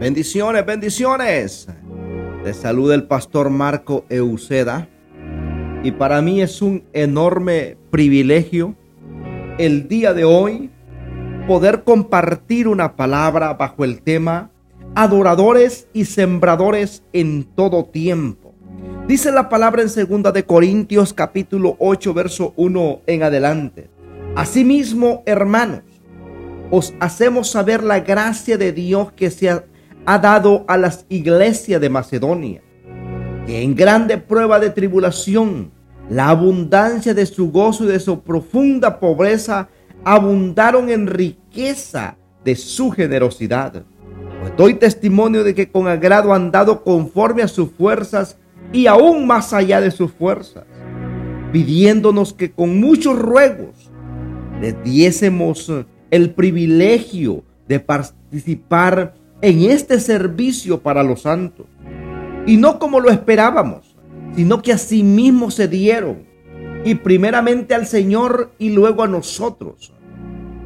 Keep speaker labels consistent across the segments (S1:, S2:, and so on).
S1: Bendiciones, bendiciones. Te saluda el pastor Marco Euceda. Y para mí es un enorme privilegio el día de hoy poder compartir una palabra bajo el tema adoradores y sembradores en todo tiempo. Dice la palabra en segunda de Corintios capítulo 8 verso 1 en adelante. Asimismo, hermanos, os hacemos saber la gracia de Dios que se ha ha dado a las iglesias de Macedonia, que en grande prueba de tribulación, la abundancia de su gozo y de su profunda pobreza abundaron en riqueza de su generosidad. Pues doy testimonio de que con agrado han dado conforme a sus fuerzas y aún más allá de sus fuerzas, pidiéndonos que con muchos ruegos les diésemos el privilegio de participar en este servicio para los santos. Y no como lo esperábamos, sino que así mismo se dieron, y primeramente al Señor y luego a nosotros,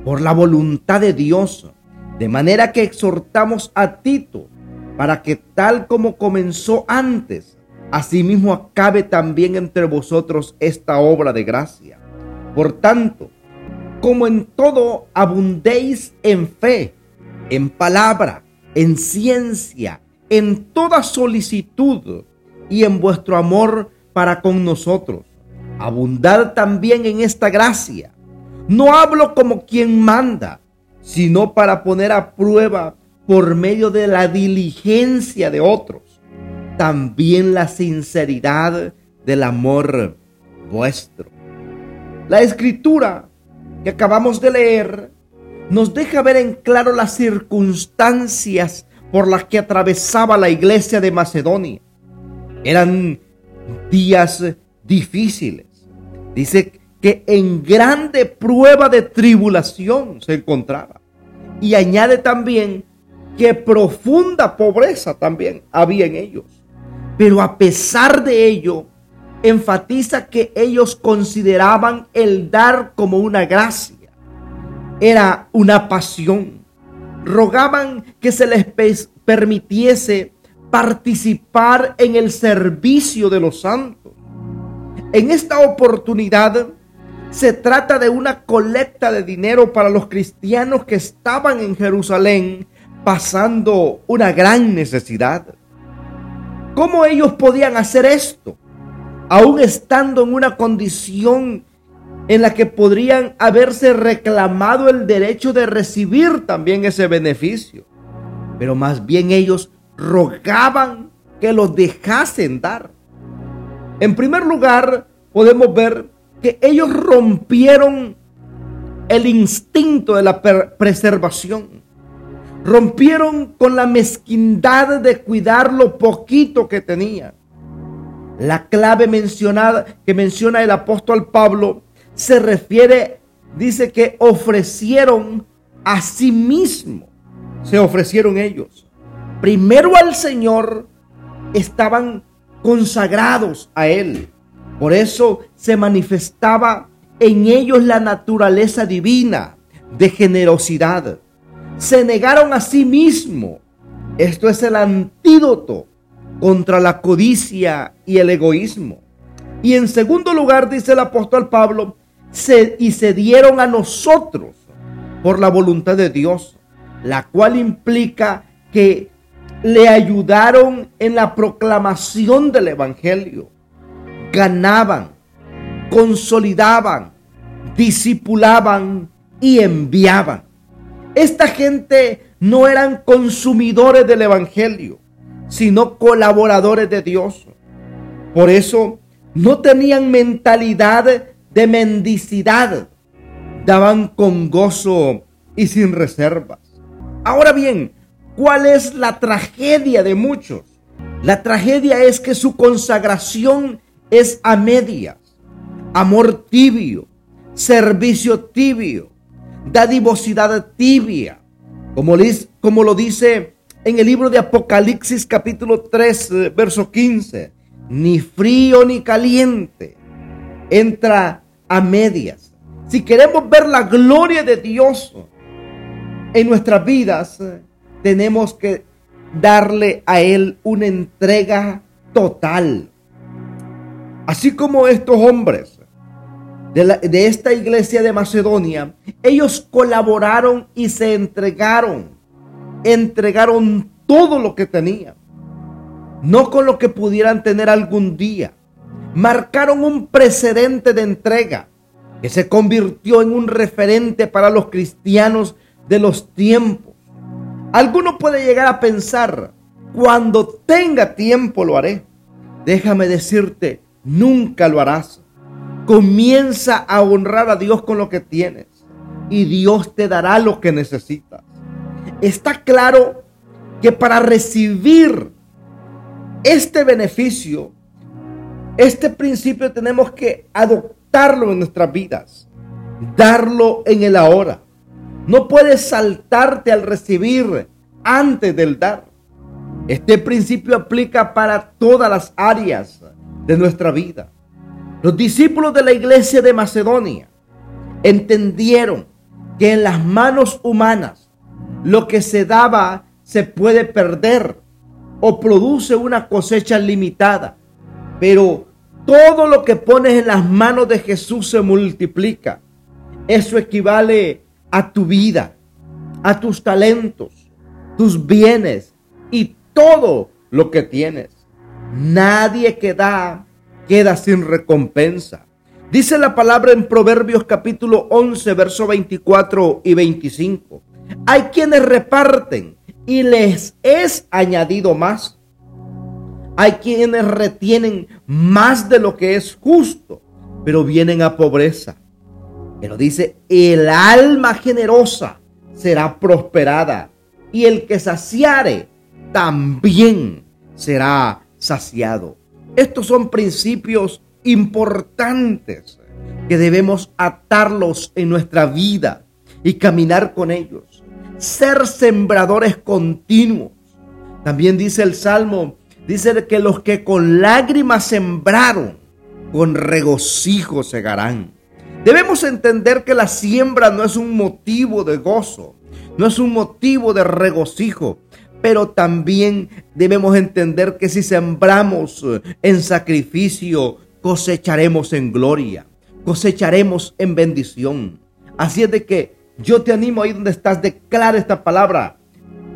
S1: por la voluntad de Dios, de manera que exhortamos a Tito para que tal como comenzó antes, asimismo acabe también entre vosotros esta obra de gracia. Por tanto, como en todo abundéis en fe, en palabra, en ciencia, en toda solicitud y en vuestro amor para con nosotros. Abundad también en esta gracia. No hablo como quien manda, sino para poner a prueba por medio de la diligencia de otros, también la sinceridad del amor vuestro. La escritura que acabamos de leer nos deja ver en claro las circunstancias por las que atravesaba la iglesia de Macedonia. Eran días difíciles. Dice que en grande prueba de tribulación se encontraba. Y añade también que profunda pobreza también había en ellos. Pero a pesar de ello, enfatiza que ellos consideraban el dar como una gracia era una pasión. Rogaban que se les permitiese participar en el servicio de los santos. En esta oportunidad se trata de una colecta de dinero para los cristianos que estaban en Jerusalén pasando una gran necesidad. ¿Cómo ellos podían hacer esto? Aún estando en una condición en la que podrían haberse reclamado el derecho de recibir también ese beneficio. Pero más bien ellos rogaban que los dejasen dar. En primer lugar, podemos ver que ellos rompieron el instinto de la preservación. Rompieron con la mezquindad de cuidar lo poquito que tenían. La clave mencionada que menciona el apóstol Pablo se refiere, dice que ofrecieron a sí mismo, se ofrecieron ellos. Primero al Señor estaban consagrados a Él. Por eso se manifestaba en ellos la naturaleza divina de generosidad. Se negaron a sí mismo. Esto es el antídoto contra la codicia y el egoísmo. Y en segundo lugar, dice el apóstol Pablo, y se dieron a nosotros por la voluntad de Dios, la cual implica que le ayudaron en la proclamación del Evangelio, ganaban, consolidaban, discipulaban y enviaban. Esta gente no eran consumidores del Evangelio, sino colaboradores de Dios. Por eso no tenían mentalidad de mendicidad daban con gozo y sin reservas. Ahora bien, ¿cuál es la tragedia de muchos? La tragedia es que su consagración es a medias, amor tibio, servicio tibio, dadivosidad tibia, como, como lo dice en el libro de Apocalipsis capítulo 3, eh, verso 15, ni frío ni caliente, entra a medias. Si queremos ver la gloria de Dios en nuestras vidas, tenemos que darle a Él una entrega total. Así como estos hombres de, de, esta iglesia de Macedonia, ellos colaboraron y se entregaron, entregaron todo lo que tenían, no con lo que pudieran tener algún día. Marcaron un precedente de entrega que se convirtió en un referente para los cristianos de los tiempos. Alguno puede llegar a pensar, cuando tenga tiempo lo haré. Déjame decirte, nunca lo harás. Comienza a honrar a Dios con lo que tienes y Dios te dará lo que necesitas. Está claro que para recibir este beneficio, este principio tenemos que adoptarlo en nuestras vidas, darlo en el ahora. No puedes saltarte al recibir antes del dar. Este principio aplica para todas las áreas de nuestra vida. Los discípulos de la iglesia de Macedonia entendieron que en las manos humanas lo que se daba se puede perder o produce una cosecha limitada. Pero todo lo que pones en las manos de Jesús se multiplica. Eso equivale a tu vida, a tus talentos, tus bienes y todo lo que tienes. Nadie que da queda sin recompensa. Dice la palabra en Proverbios capítulo 11, verso 24 y 25. Hay quienes reparten y les es añadido más. Hay quienes retienen más de lo que es justo, pero vienen a pobreza. Pero dice, el alma generosa será prosperada y el que saciare también será saciado. Estos son principios importantes que debemos atarlos en nuestra vida y caminar con ellos. Ser sembradores continuos. También dice el Salmo, dice que los que con lágrimas sembraron, con regocijo segarán. Debemos entender que la siembra no es un motivo de gozo, no es un motivo de regocijo, pero también debemos entender que si sembramos eh, en sacrificio, cosecharemos en gloria, cosecharemos en bendición. Así es de que yo te animo ahí donde estás, declara esta palabra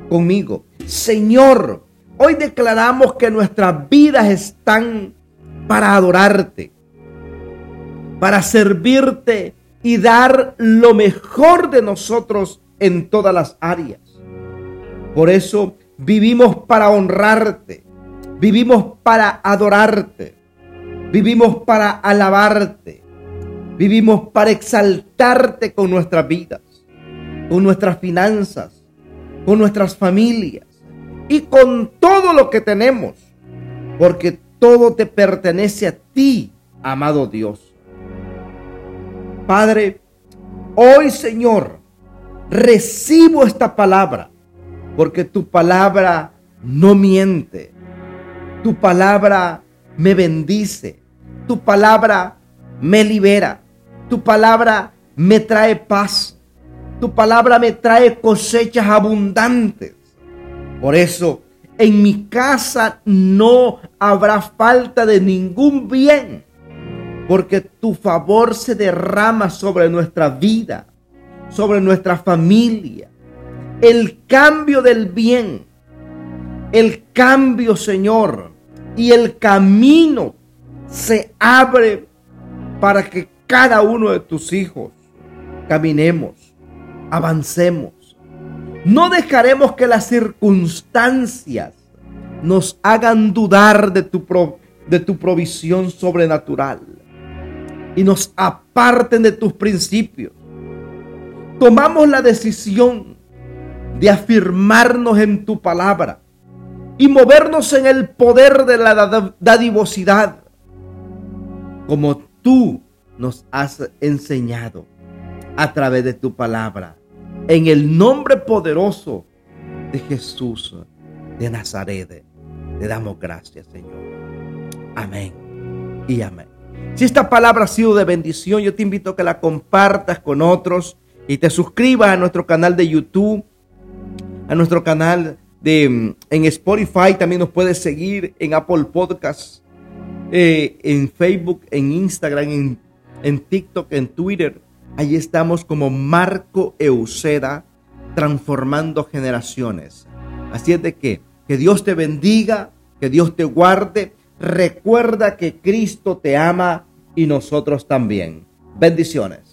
S1: conmigo. Señor, hoy declaramos que nuestras vidas están para adorarte, para servirte y dar lo mejor de nosotros en todas las áreas. Por eso vivimos para honrarte, vivimos para adorarte, vivimos para alabarte, vivimos para exaltarte con nuestras vidas, con nuestras finanzas, con nuestras familias y con todo lo que tenemos, porque todo te pertenece a ti, amado Dios. Padre, hoy Señor, recibo esta palabra porque tu palabra no miente. Tu palabra me bendice. Tu palabra me libera. Tu palabra me trae paz. Tu palabra me trae cosechas abundantes. Por eso, en mi casa no habrá falta de ningún bien, porque tu favor se derrama sobre nuestra vida, sobre nuestra familia, el cambio del bien, el cambio, Señor, y el camino se abre para que cada uno de tus hijos caminemos, avancemos. No dejaremos que las circunstancias nos hagan dudar de tu, de tu provisión sobrenatural y nos aparten de tus principios. Tomamos la decisión de afirmarnos en tu palabra y movernos en el poder de la dadivosidad, como tú nos has enseñado a través de tu palabra. En el nombre poderoso de Jesús de Nazaret, te damos gracias, Señor. Amén y amén. Si esta palabra ha sido de bendición, yo te invito a que la compartas con otros y te suscribas a nuestro canal de YouTube a nuestro canal de, mm, en Spotify, también nos puedes seguir en Apple Podcasts, eh, en Facebook, en Instagram, en, en TikTok, en Twitter. Allí estamos como Marco Euseda, transformando generaciones. Así es de que, que Dios te bendiga, que Dios te guarde. Recuerda que Cristo te ama y nosotros también. Bendiciones.